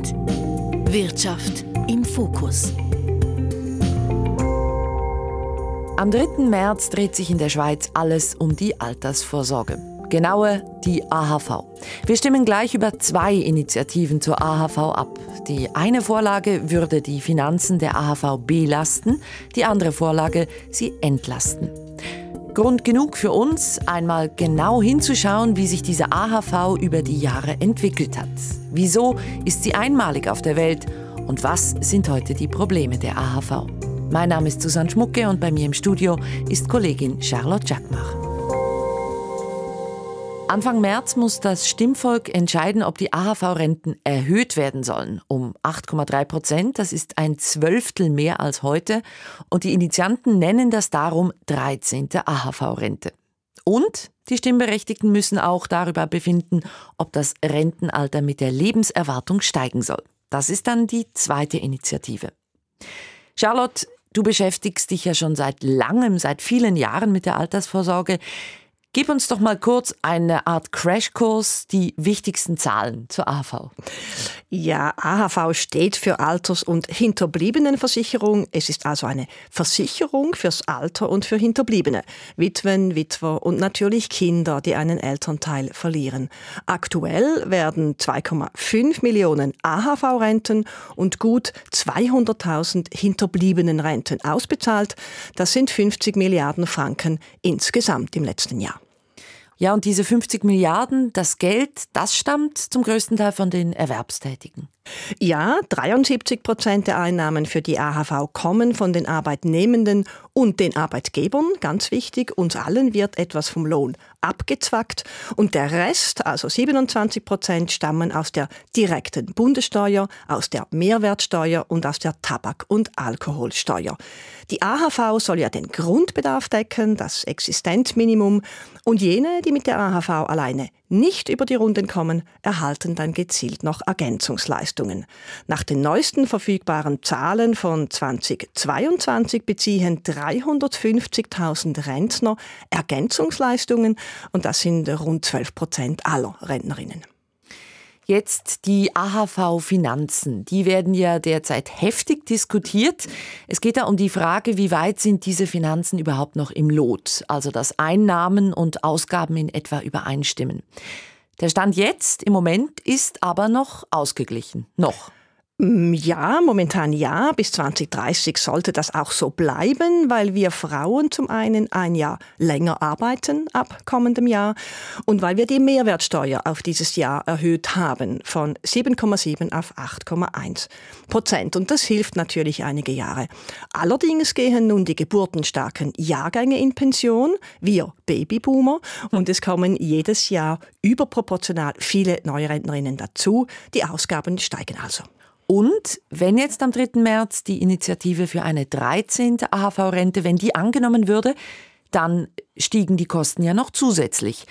Akzent. Wirtschaft im Fokus. Am 3. März dreht sich in der Schweiz alles um die Altersvorsorge. Genauer die AHV. Wir stimmen gleich über zwei Initiativen zur AHV ab. Die eine Vorlage würde die Finanzen der AHV belasten, die andere Vorlage sie entlasten. Grund genug für uns, einmal genau hinzuschauen, wie sich diese AHV über die Jahre entwickelt hat. Wieso ist sie einmalig auf der Welt und was sind heute die Probleme der AHV? Mein Name ist Susanne Schmucke und bei mir im Studio ist Kollegin Charlotte Jackmach. Anfang März muss das Stimmvolk entscheiden, ob die AHV-Renten erhöht werden sollen um 8,3 Prozent. Das ist ein Zwölftel mehr als heute. Und die Initianten nennen das darum 13. AHV-Rente. Und die Stimmberechtigten müssen auch darüber befinden, ob das Rentenalter mit der Lebenserwartung steigen soll. Das ist dann die zweite Initiative. Charlotte, du beschäftigst dich ja schon seit langem, seit vielen Jahren mit der Altersvorsorge. Gib uns doch mal kurz eine Art Crashkurs, die wichtigsten Zahlen zur AHV. Ja, AHV steht für Alters- und Hinterbliebenenversicherung. Es ist also eine Versicherung fürs Alter und für Hinterbliebene. Witwen, Witwer und natürlich Kinder, die einen Elternteil verlieren. Aktuell werden 2,5 Millionen AHV-Renten und gut 200.000 Hinterbliebenenrenten ausbezahlt. Das sind 50 Milliarden Franken insgesamt im letzten Jahr. Ja, und diese 50 Milliarden, das Geld, das stammt zum größten Teil von den Erwerbstätigen. Ja, 73 Prozent der Einnahmen für die AHV kommen von den Arbeitnehmenden und den Arbeitgebern. Ganz wichtig, uns allen wird etwas vom Lohn abgezwackt. Und der Rest, also 27 Prozent, stammen aus der direkten Bundessteuer, aus der Mehrwertsteuer und aus der Tabak- und Alkoholsteuer. Die AHV soll ja den Grundbedarf decken, das Existenzminimum. Und jene, die mit der AHV alleine nicht über die Runden kommen, erhalten dann gezielt noch Ergänzungsleistungen. Nach den neuesten verfügbaren Zahlen von 2022 beziehen 350.000 Rentner Ergänzungsleistungen und das sind rund 12 Prozent aller Rentnerinnen. Jetzt die AHV-Finanzen. Die werden ja derzeit heftig diskutiert. Es geht da um die Frage, wie weit sind diese Finanzen überhaupt noch im Lot, also dass Einnahmen und Ausgaben in etwa übereinstimmen. Der Stand jetzt im Moment ist aber noch ausgeglichen. Noch. Mm, ja, momentan ja. Bis 2030 sollte das auch so bleiben, weil wir Frauen zum einen ein Jahr länger arbeiten ab kommendem Jahr und weil wir die Mehrwertsteuer auf dieses Jahr erhöht haben von 7,7 auf 8,1 Prozent. Und das hilft natürlich einige Jahre. Allerdings gehen nun die geburtenstarken Jahrgänge in Pension, wir Babyboomer, und es kommen jedes Jahr überproportional viele Neurentnerinnen dazu. Die Ausgaben steigen also. Und wenn jetzt am 3. März die Initiative für eine 13. AHV-Rente, wenn die angenommen würde, dann stiegen die Kosten ja noch zusätzlich.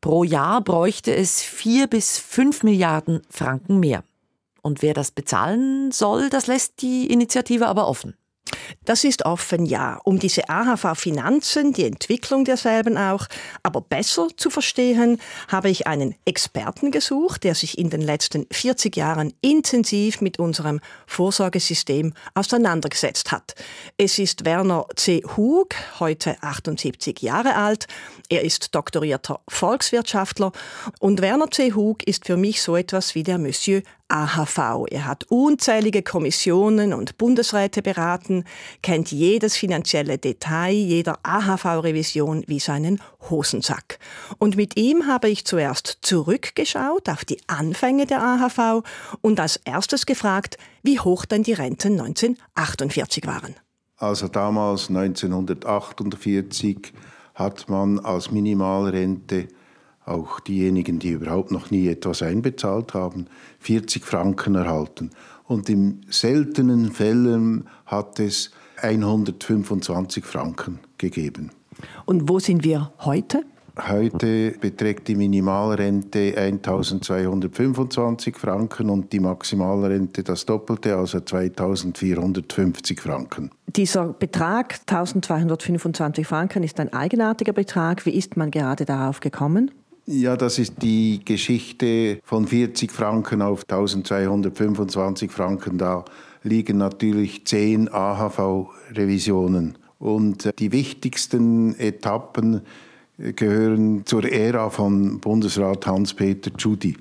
Pro Jahr bräuchte es 4 bis 5 Milliarden Franken mehr. Und wer das bezahlen soll, das lässt die Initiative aber offen. Das ist offen, ja. Um diese AHV-Finanzen, die Entwicklung derselben auch, aber besser zu verstehen, habe ich einen Experten gesucht, der sich in den letzten 40 Jahren intensiv mit unserem Vorsorgesystem auseinandergesetzt hat. Es ist Werner C. Hug, heute 78 Jahre alt. Er ist doktorierter Volkswirtschaftler und Werner C. Hug ist für mich so etwas wie der Monsieur AHV. Er hat unzählige Kommissionen und Bundesräte beraten, kennt jedes finanzielle Detail jeder AHV-Revision wie seinen Hosensack. Und mit ihm habe ich zuerst zurückgeschaut auf die Anfänge der AHV und als erstes gefragt, wie hoch denn die Renten 1948 waren. Also damals 1948 hat man als Minimalrente auch diejenigen, die überhaupt noch nie etwas einbezahlt haben, 40 Franken erhalten. Und in seltenen Fällen hat es 125 Franken gegeben. Und wo sind wir heute? Heute beträgt die Minimalrente 1225 Franken und die Maximalrente das Doppelte, also 2450 Franken. Dieser Betrag 1225 Franken ist ein eigenartiger Betrag. Wie ist man gerade darauf gekommen? Ja, das ist die Geschichte von 40 Franken auf 1225 Franken. Da liegen natürlich zehn AHV-Revisionen. Und die wichtigsten Etappen gehören zur Ära von Bundesrat Hans-Peter Tschudi.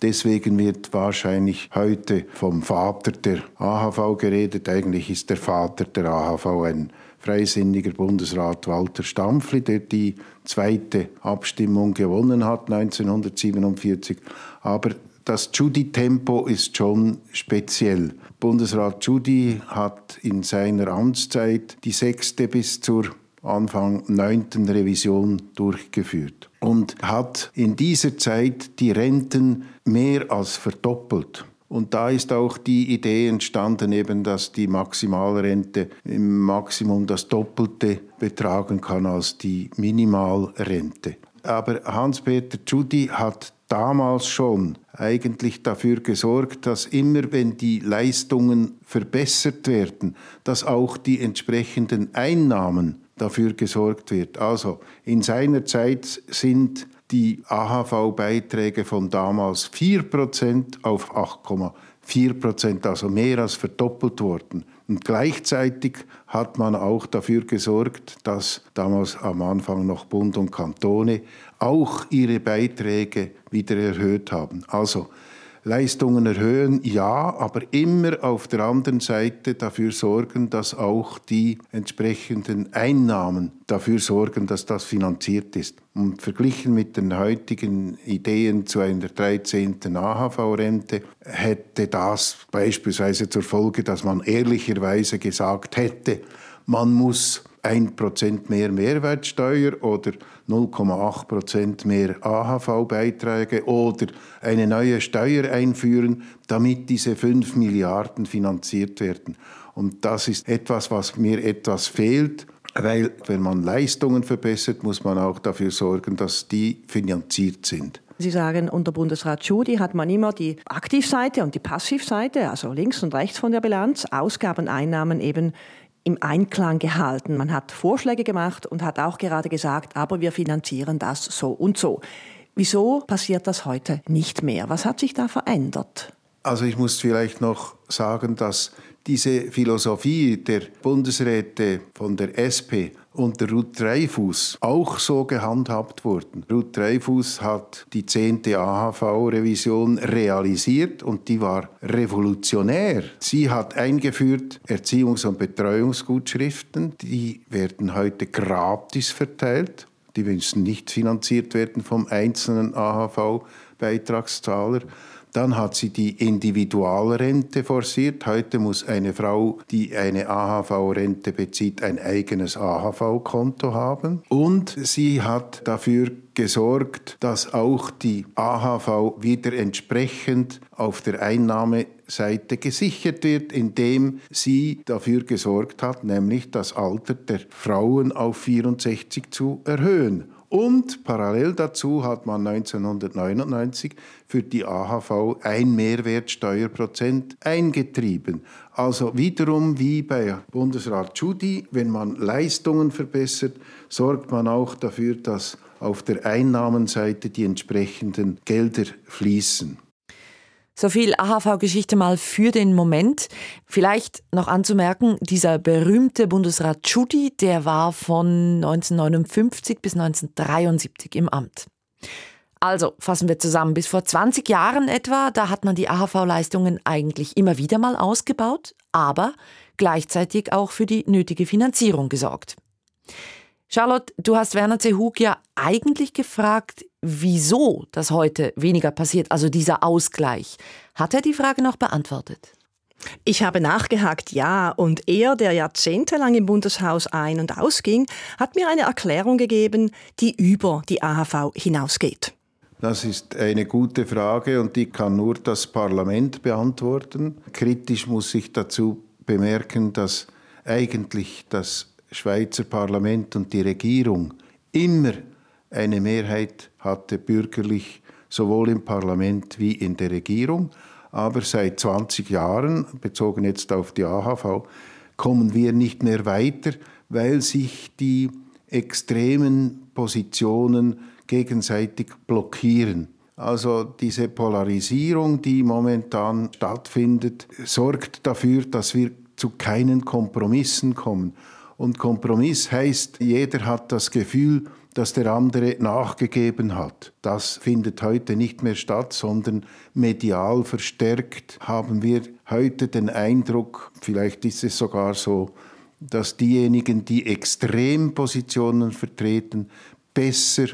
Deswegen wird wahrscheinlich heute vom Vater der AHV geredet. Eigentlich ist der Vater der AHV ein freisinniger Bundesrat Walter Stampfli, der die zweite Abstimmung gewonnen hat 1947. Aber das Judy-Tempo ist schon speziell. Bundesrat Judy hat in seiner Amtszeit die sechste bis zur Anfang neunten Revision durchgeführt und hat in dieser Zeit die Renten mehr als verdoppelt. Und da ist auch die Idee entstanden, eben, dass die Maximalrente im Maximum das Doppelte betragen kann als die Minimalrente. Aber Hans-Peter Tschudi hat damals schon eigentlich dafür gesorgt, dass immer wenn die Leistungen verbessert werden, dass auch die entsprechenden Einnahmen dafür gesorgt wird. Also in seiner Zeit sind die AHV-Beiträge von damals 4% auf 8,4%, also mehr als verdoppelt worden. Und gleichzeitig hat man auch dafür gesorgt, dass damals am Anfang noch Bund und Kantone auch ihre Beiträge wieder erhöht haben. Also Leistungen erhöhen, ja, aber immer auf der anderen Seite dafür sorgen, dass auch die entsprechenden Einnahmen dafür sorgen, dass das finanziert ist. Und verglichen mit den heutigen Ideen zu einer 13. AHV-Rente hätte das beispielsweise zur Folge, dass man ehrlicherweise gesagt hätte, man muss 1% mehr Mehrwertsteuer oder 0,8% mehr AHV-Beiträge oder eine neue Steuer einführen, damit diese 5 Milliarden finanziert werden. Und das ist etwas, was mir etwas fehlt, weil wenn man Leistungen verbessert, muss man auch dafür sorgen, dass die finanziert sind. Sie sagen, unter Bundesrat Schudi hat man immer die Aktivseite und die Passivseite, also links und rechts von der Bilanz, Ausgaben, Einnahmen eben im Einklang gehalten. Man hat Vorschläge gemacht und hat auch gerade gesagt, aber wir finanzieren das so und so. Wieso passiert das heute nicht mehr? Was hat sich da verändert? Also ich muss vielleicht noch sagen, dass diese Philosophie der Bundesräte von der SP unter Ruth Dreifuß auch so gehandhabt wurden. Ruth Dreifuß hat die 10. AHV-Revision realisiert und die war revolutionär. Sie hat eingeführt Erziehungs- und Betreuungsgutschriften, die werden heute gratis verteilt. Die müssen nicht finanziert werden vom einzelnen AHV-Beitragszahler. Dann hat sie die Individualrente forciert. Heute muss eine Frau, die eine AHV-Rente bezieht, ein eigenes AHV-Konto haben. Und sie hat dafür gesorgt, dass auch die AHV wieder entsprechend auf der Einnahmeseite gesichert wird, indem sie dafür gesorgt hat, nämlich das Alter der Frauen auf 64 zu erhöhen. Und parallel dazu hat man 1999 für die AHV ein Mehrwertsteuerprozent eingetrieben. Also wiederum wie bei Bundesrat Schudi, wenn man Leistungen verbessert, sorgt man auch dafür, dass auf der Einnahmenseite die entsprechenden Gelder fließen. So viel AHV-Geschichte mal für den Moment. Vielleicht noch anzumerken, dieser berühmte Bundesrat Tschudi, der war von 1959 bis 1973 im Amt. Also fassen wir zusammen, bis vor 20 Jahren etwa, da hat man die AHV-Leistungen eigentlich immer wieder mal ausgebaut, aber gleichzeitig auch für die nötige Finanzierung gesorgt. Charlotte, du hast Werner Zehug ja eigentlich gefragt, wieso das heute weniger passiert, also dieser Ausgleich. Hat er die Frage noch beantwortet? Ich habe nachgehakt, ja, und er, der jahrzehntelang im Bundeshaus ein- und ausging, hat mir eine Erklärung gegeben, die über die AHV hinausgeht. Das ist eine gute Frage und die kann nur das Parlament beantworten. Kritisch muss ich dazu bemerken, dass eigentlich das Schweizer Parlament und die Regierung immer eine Mehrheit hatte bürgerlich, sowohl im Parlament wie in der Regierung. Aber seit 20 Jahren, bezogen jetzt auf die AHV, kommen wir nicht mehr weiter, weil sich die extremen Positionen gegenseitig blockieren. Also diese Polarisierung, die momentan stattfindet, sorgt dafür, dass wir zu keinen Kompromissen kommen. Und Kompromiss heißt, jeder hat das Gefühl, dass der andere nachgegeben hat. Das findet heute nicht mehr statt, sondern medial verstärkt haben wir heute den Eindruck, vielleicht ist es sogar so, dass diejenigen, die Extrempositionen vertreten, besser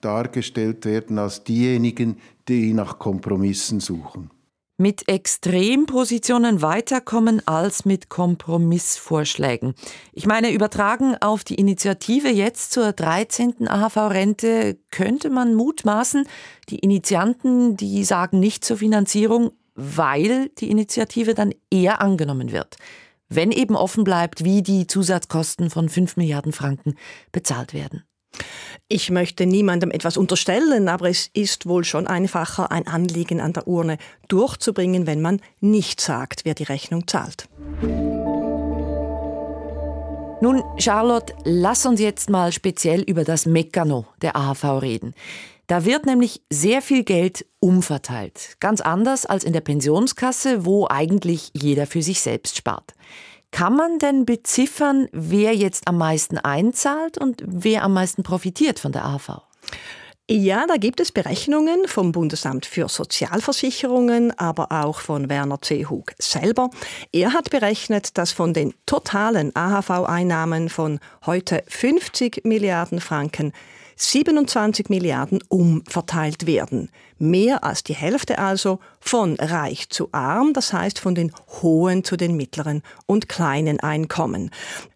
dargestellt werden als diejenigen, die nach Kompromissen suchen mit Extrempositionen weiterkommen als mit Kompromissvorschlägen. Ich meine, übertragen auf die Initiative jetzt zur 13. AHV-Rente könnte man mutmaßen, die Initianten, die sagen nicht zur Finanzierung, weil die Initiative dann eher angenommen wird. Wenn eben offen bleibt, wie die Zusatzkosten von 5 Milliarden Franken bezahlt werden. Ich möchte niemandem etwas unterstellen, aber es ist wohl schon einfacher, ein Anliegen an der Urne durchzubringen, wenn man nicht sagt, wer die Rechnung zahlt. Nun, Charlotte, lass uns jetzt mal speziell über das Mekano der AHV reden. Da wird nämlich sehr viel Geld umverteilt. Ganz anders als in der Pensionskasse, wo eigentlich jeder für sich selbst spart. Kann man denn beziffern, wer jetzt am meisten einzahlt und wer am meisten profitiert von der AV? Ja, da gibt es Berechnungen vom Bundesamt für Sozialversicherungen, aber auch von Werner C. Hug selber. Er hat berechnet, dass von den totalen AHV-Einnahmen von heute 50 Milliarden Franken 27 Milliarden umverteilt werden. Mehr als die Hälfte also von reich zu arm, das heißt von den hohen zu den mittleren und kleinen Einkommen.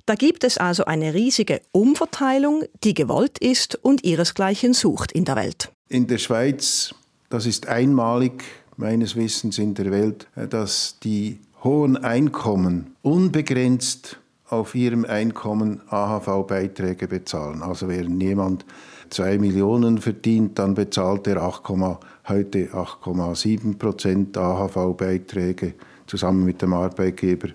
Da gibt es also eine riesige Umverteilung, die gewollt ist und ihresgleichen sucht in der Welt. In der Schweiz, das ist einmalig meines Wissens in der Welt, dass die hohen Einkommen unbegrenzt auf ihrem Einkommen AHV-Beiträge bezahlen. Also während jemand 2 Millionen verdient, dann bezahlt er 8, heute 8,7 Prozent AHV-Beiträge zusammen mit dem Arbeitgeber.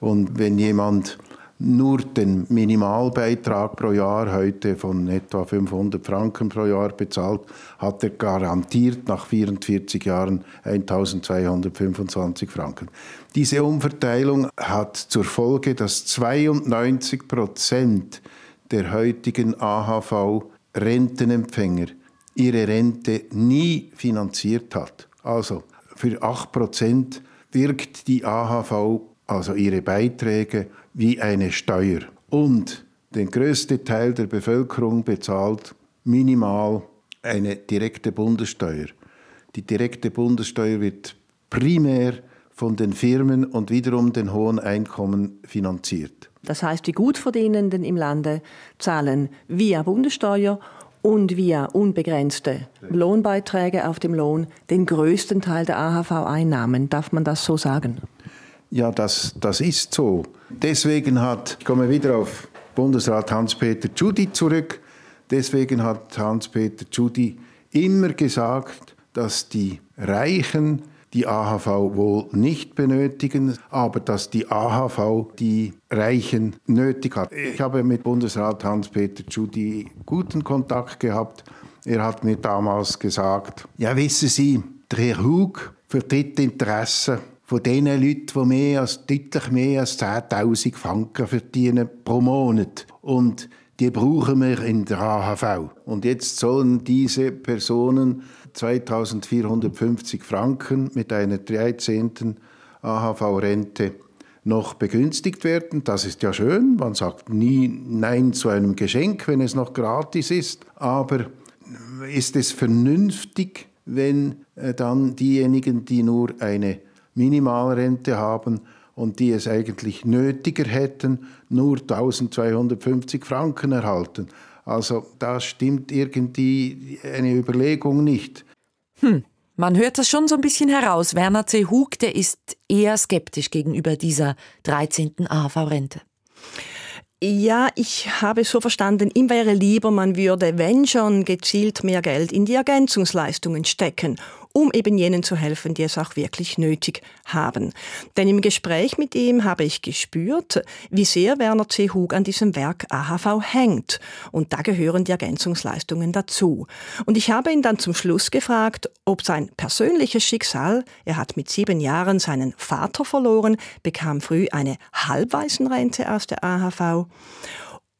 Und wenn jemand nur den Minimalbeitrag pro Jahr heute von etwa 500 Franken pro Jahr bezahlt, hat er garantiert nach 44 Jahren 1225 Franken. Diese Umverteilung hat zur Folge, dass 92 Prozent der heutigen AHV-Rentenempfänger ihre Rente nie finanziert hat. Also für 8 Prozent wirkt die AHV, also ihre Beiträge, wie eine Steuer. Und der größte Teil der Bevölkerung bezahlt minimal eine direkte Bundessteuer. Die direkte Bundessteuer wird primär von den Firmen und wiederum den hohen Einkommen finanziert. Das heißt, die Gutverdienenden im Lande zahlen via Bundessteuer und via unbegrenzte Lohnbeiträge auf dem Lohn den größten Teil der AHV-Einnahmen. Darf man das so sagen? Ja, das, das ist so. Deswegen hat, ich komme wieder auf Bundesrat Hans-Peter Tschudi zurück, deswegen hat Hans-Peter Tschudi immer gesagt, dass die Reichen die AHV wohl nicht benötigen, aber dass die AHV die Reichen nötig hat. Ich habe mit Bundesrat Hans-Peter Tschudi guten Kontakt gehabt. Er hat mir damals gesagt, ja wissen Sie, der Herr Hug vertritt Interessen von den Leuten, die mehr als, deutlich mehr als 10.000 Franken verdienen pro Monat. Und die brauchen wir in der AHV. Und jetzt sollen diese Personen 2450 Franken mit einer 13. AHV-Rente noch begünstigt werden. Das ist ja schön. Man sagt nie Nein zu einem Geschenk, wenn es noch gratis ist. Aber ist es vernünftig, wenn äh, dann diejenigen, die nur eine Minimalrente haben und die es eigentlich nötiger hätten, nur 1250 Franken erhalten. Also da stimmt irgendwie eine Überlegung nicht. Hm. Man hört das schon so ein bisschen heraus. Werner C. Hug, der ist eher skeptisch gegenüber dieser 13. AHV-Rente. Ja, ich habe so verstanden, ihm wäre lieber, man würde, wenn schon, gezielt mehr Geld in die Ergänzungsleistungen stecken um eben jenen zu helfen, die es auch wirklich nötig haben. Denn im Gespräch mit ihm habe ich gespürt, wie sehr Werner C. Hug an diesem Werk AHV hängt. Und da gehören die Ergänzungsleistungen dazu. Und ich habe ihn dann zum Schluss gefragt, ob sein persönliches Schicksal, er hat mit sieben Jahren seinen Vater verloren, bekam früh eine Halbwaisenrente aus der AHV,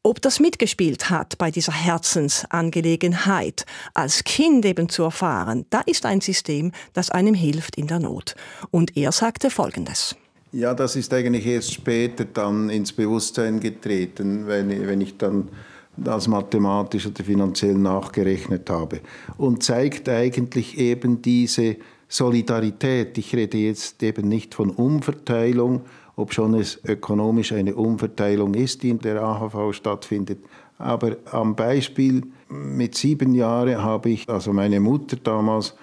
ob das mitgespielt hat bei dieser Herzensangelegenheit, als Kind eben zu erfahren, da ist ein System, das einem hilft in der Not. Und er sagte Folgendes. Ja, das ist eigentlich erst später dann ins Bewusstsein getreten, wenn, wenn ich dann das mathematisch oder finanziell nachgerechnet habe. Und zeigt eigentlich eben diese Solidarität. Ich rede jetzt eben nicht von Umverteilung, ob schon es ökonomisch eine Umverteilung ist, die in der AHV stattfindet. Aber am Beispiel mit sieben Jahren habe ich, also meine Mutter damals,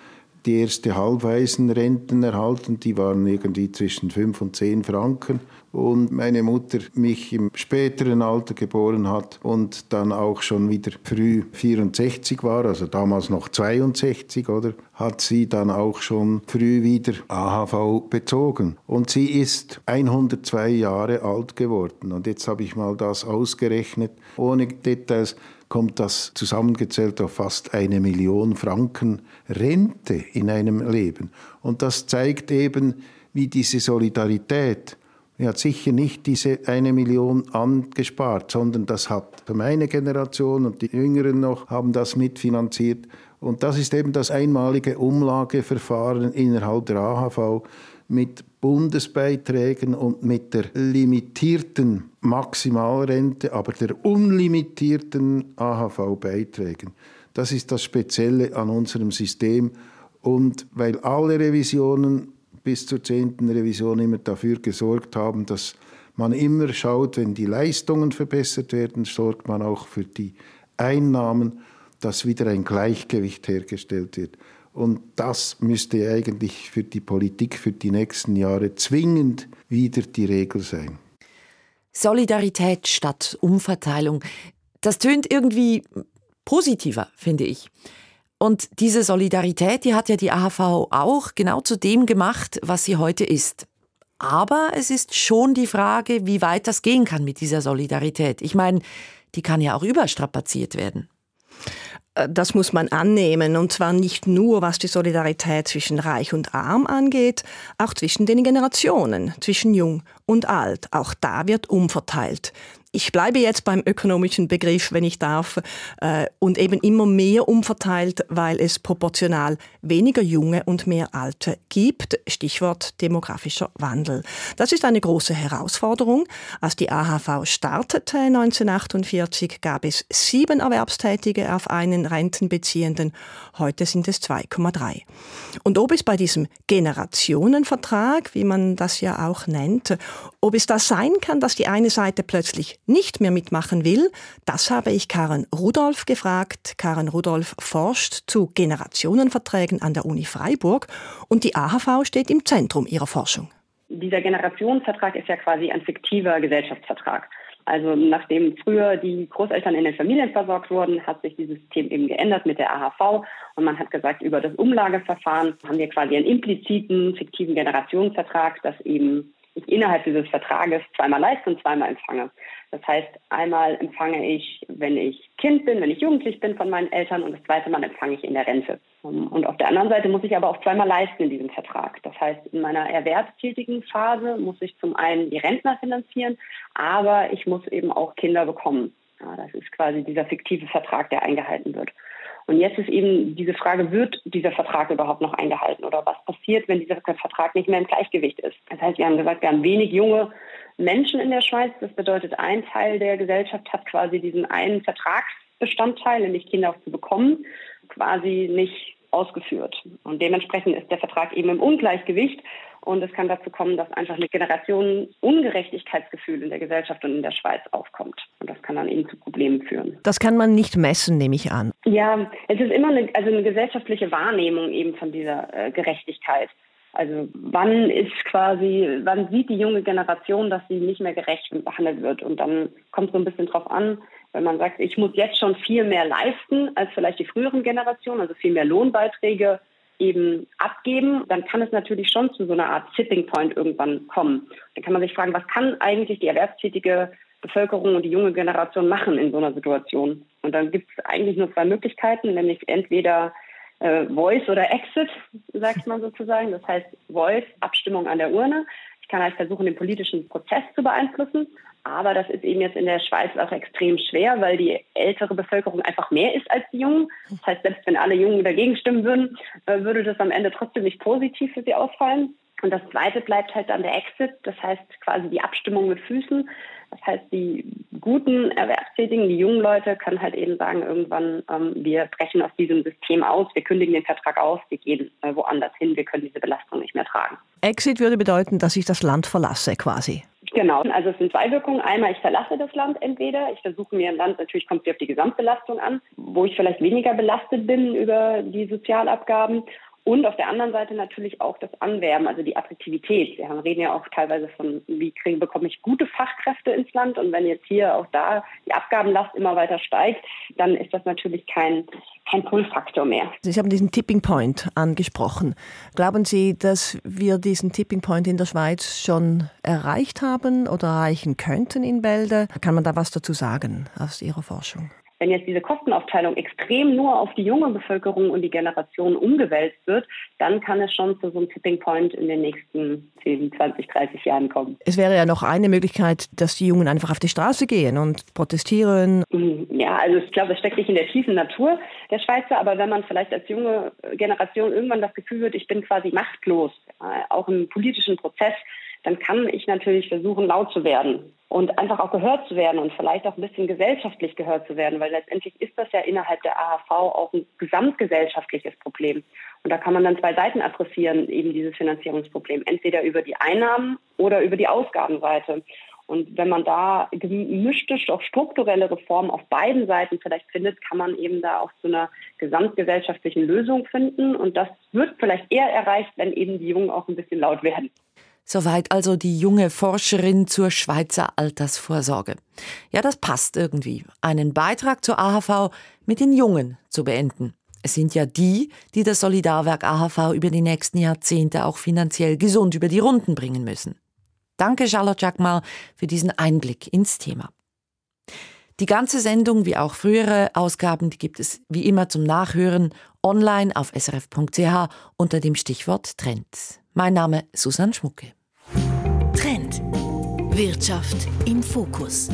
die erste Halbwaisenrenten erhalten, die waren irgendwie zwischen fünf und zehn Franken und meine Mutter mich im späteren Alter geboren hat und dann auch schon wieder früh 64 war, also damals noch 62, oder, hat sie dann auch schon früh wieder AHV bezogen. Und sie ist 102 Jahre alt geworden. Und jetzt habe ich mal das ausgerechnet, ohne Details kommt das zusammengezählt auf fast eine Million Franken Rente in einem Leben. Und das zeigt eben, wie diese Solidarität er hat sicher nicht diese eine Million angespart, sondern das hat meine Generation und die Jüngeren noch haben das mitfinanziert. Und das ist eben das einmalige Umlageverfahren innerhalb der AHV mit Bundesbeiträgen und mit der limitierten Maximalrente, aber der unlimitierten AHV-Beiträgen. Das ist das Spezielle an unserem System. Und weil alle Revisionen bis zur zehnten Revision immer dafür gesorgt haben, dass man immer schaut, wenn die Leistungen verbessert werden, sorgt man auch für die Einnahmen, dass wieder ein Gleichgewicht hergestellt wird. Und das müsste eigentlich für die Politik für die nächsten Jahre zwingend wieder die Regel sein. Solidarität statt Umverteilung. Das tönt irgendwie positiver, finde ich. Und diese Solidarität, die hat ja die AHV auch genau zu dem gemacht, was sie heute ist. Aber es ist schon die Frage, wie weit das gehen kann mit dieser Solidarität. Ich meine, die kann ja auch überstrapaziert werden. Äh, das muss man annehmen, und zwar nicht nur, was die Solidarität zwischen Reich und Arm angeht, auch zwischen den Generationen, zwischen Jung und Alt. Auch da wird umverteilt ich bleibe jetzt beim ökonomischen Begriff, wenn ich darf, äh, und eben immer mehr umverteilt, weil es proportional weniger junge und mehr alte gibt. Stichwort demografischer Wandel. Das ist eine große Herausforderung. Als die AHV startete 1948, gab es sieben Erwerbstätige auf einen Rentenbeziehenden. Heute sind es 2,3. Und ob es bei diesem Generationenvertrag, wie man das ja auch nennt, ob es da sein kann, dass die eine Seite plötzlich nicht mehr mitmachen will, das habe ich Karen Rudolph gefragt. Karen Rudolph forscht zu Generationenverträgen an der Uni Freiburg und die AHV steht im Zentrum ihrer Forschung. Dieser Generationenvertrag ist ja quasi ein fiktiver Gesellschaftsvertrag. Also nachdem früher die Großeltern in den Familien versorgt wurden, hat sich dieses System eben geändert mit der AHV und man hat gesagt, über das Umlageverfahren haben wir quasi einen impliziten, fiktiven Generationsvertrag, das eben ich innerhalb dieses Vertrages zweimal leiste und zweimal empfange. Das heißt, einmal empfange ich, wenn ich Kind bin, wenn ich jugendlich bin von meinen Eltern und das zweite Mal empfange ich in der Rente. Und auf der anderen Seite muss ich aber auch zweimal leisten in diesem Vertrag. Das heißt, in meiner erwerbstätigen Phase muss ich zum einen die Rentner finanzieren, aber ich muss eben auch Kinder bekommen. Ja, das ist quasi dieser fiktive Vertrag, der eingehalten wird. Und jetzt ist eben diese Frage, wird dieser Vertrag überhaupt noch eingehalten oder was passiert, wenn dieser Vertrag nicht mehr im Gleichgewicht ist? Das heißt, wir haben gesagt, wir haben wenig junge Menschen in der Schweiz. Das bedeutet, ein Teil der Gesellschaft hat quasi diesen einen Vertragsbestandteil, nämlich Kinder auch zu bekommen, quasi nicht ausgeführt. Und dementsprechend ist der Vertrag eben im Ungleichgewicht. Und es kann dazu kommen, dass einfach eine Generationen-Ungerechtigkeitsgefühl in der Gesellschaft und in der Schweiz aufkommt. Und das kann dann eben zu Problemen führen. Das kann man nicht messen, nehme ich an. Ja, es ist immer eine, also eine gesellschaftliche Wahrnehmung eben von dieser äh, Gerechtigkeit. Also wann ist quasi, wann sieht die junge Generation, dass sie nicht mehr gerecht behandelt wird? Und dann kommt so ein bisschen drauf an, wenn man sagt, ich muss jetzt schon viel mehr leisten als vielleicht die früheren Generationen, also viel mehr Lohnbeiträge eben abgeben, dann kann es natürlich schon zu so einer Art Tipping Point irgendwann kommen. Dann kann man sich fragen, was kann eigentlich die erwerbstätige Bevölkerung und die junge Generation machen in so einer Situation? Und dann gibt es eigentlich nur zwei Möglichkeiten, nämlich entweder äh, Voice oder Exit, sagt man sozusagen. Das heißt Voice, Abstimmung an der Urne. Kann halt versuchen, den politischen Prozess zu beeinflussen. Aber das ist eben jetzt in der Schweiz auch extrem schwer, weil die ältere Bevölkerung einfach mehr ist als die Jungen. Das heißt, selbst wenn alle Jungen dagegen stimmen würden, äh, würde das am Ende trotzdem nicht positiv für sie ausfallen. Und das Zweite bleibt halt dann der Exit, das heißt quasi die Abstimmung mit Füßen. Das heißt, die guten Erwerbstätigen, die jungen Leute können halt eben sagen, irgendwann, ähm, wir brechen aus diesem System aus, wir kündigen den Vertrag aus, wir gehen äh, woanders hin, wir können diese Belastung nicht mehr tragen. Exit würde bedeuten, dass ich das Land verlasse quasi. Genau, also es sind zwei Wirkungen. Einmal, ich verlasse das Land entweder. Ich versuche mir im Land, natürlich kommt es auf die Gesamtbelastung an, wo ich vielleicht weniger belastet bin über die Sozialabgaben. Und auf der anderen Seite natürlich auch das Anwerben, also die Attraktivität. Wir reden ja auch teilweise von, wie kriege, bekomme ich gute Fachkräfte ins Land. Und wenn jetzt hier auch da die Abgabenlast immer weiter steigt, dann ist das natürlich kein, kein Pull-Faktor mehr. Sie haben diesen Tipping Point angesprochen. Glauben Sie, dass wir diesen Tipping Point in der Schweiz schon erreicht haben oder erreichen könnten in Bälde? Kann man da was dazu sagen aus Ihrer Forschung? Wenn jetzt diese Kostenaufteilung extrem nur auf die junge Bevölkerung und die Generation umgewälzt wird, dann kann es schon zu so einem Tipping Point in den nächsten 10, 20, 30 Jahren kommen. Es wäre ja noch eine Möglichkeit, dass die Jungen einfach auf die Straße gehen und protestieren. Mhm. Ja, also ich glaube, das steckt nicht in der tiefen Natur der Schweizer, aber wenn man vielleicht als junge Generation irgendwann das Gefühl wird, ich bin quasi machtlos, auch im politischen Prozess, dann kann ich natürlich versuchen, laut zu werden und einfach auch gehört zu werden und vielleicht auch ein bisschen gesellschaftlich gehört zu werden, weil letztendlich ist das ja innerhalb der AHV auch ein gesamtgesellschaftliches Problem. Und da kann man dann zwei Seiten adressieren, eben dieses Finanzierungsproblem, entweder über die Einnahmen oder über die Ausgabenseite. Und wenn man da gemischte, auch strukturelle Reformen auf beiden Seiten vielleicht findet, kann man eben da auch zu einer gesamtgesellschaftlichen Lösung finden. Und das wird vielleicht eher erreicht, wenn eben die Jungen auch ein bisschen laut werden. Soweit also die junge Forscherin zur Schweizer Altersvorsorge. Ja, das passt irgendwie. Einen Beitrag zur AHV mit den Jungen zu beenden. Es sind ja die, die das Solidarwerk AHV über die nächsten Jahrzehnte auch finanziell gesund über die Runden bringen müssen. Danke, Charlotte Jacquemar, für diesen Einblick ins Thema. Die ganze Sendung, wie auch frühere Ausgaben, die gibt es wie immer zum Nachhören online auf srf.ch unter dem Stichwort Trends. Mein Name Susanne Schmucke. Wirtschaft im Fokus.